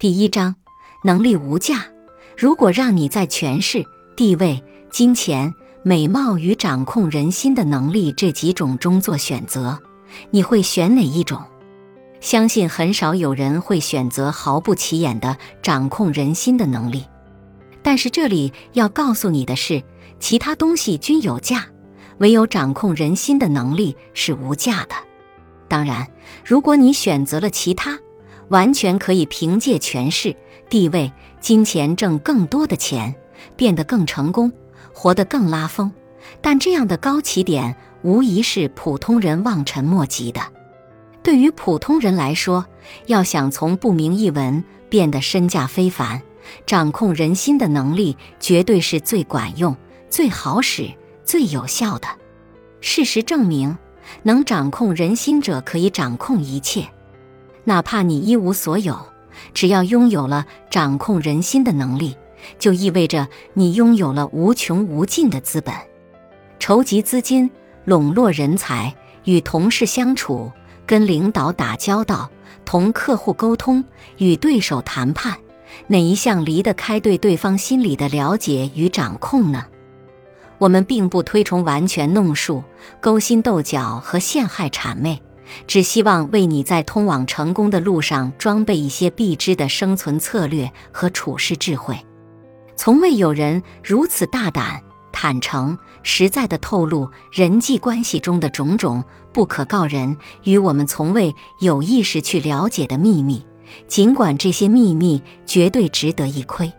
第一章，能力无价。如果让你在权势、地位、金钱、美貌与掌控人心的能力这几种中做选择，你会选哪一种？相信很少有人会选择毫不起眼的掌控人心的能力。但是这里要告诉你的是，其他东西均有价，唯有掌控人心的能力是无价的。当然，如果你选择了其他，完全可以凭借权势、地位、金钱挣更多的钱，变得更成功，活得更拉风。但这样的高起点无疑是普通人望尘莫及的。对于普通人来说，要想从不明一文变得身价非凡，掌控人心的能力绝对是最管用、最好使、最有效的。事实证明，能掌控人心者可以掌控一切。哪怕你一无所有，只要拥有了掌控人心的能力，就意味着你拥有了无穷无尽的资本。筹集资金、笼络人才、与同事相处、跟领导打交道、同客户沟通、与对手谈判，哪一项离得开对对方心理的了解与掌控呢？我们并不推崇完全弄术、勾心斗角和陷害谄媚。只希望为你在通往成功的路上装备一些必知的生存策略和处世智慧。从未有人如此大胆、坦诚、实在地透露人际关系中的种种不可告人与我们从未有意识去了解的秘密，尽管这些秘密绝对值得一窥。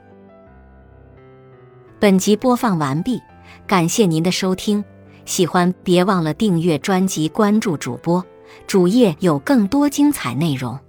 本集播放完毕，感谢您的收听。喜欢别忘了订阅专辑、关注主播。主页有更多精彩内容。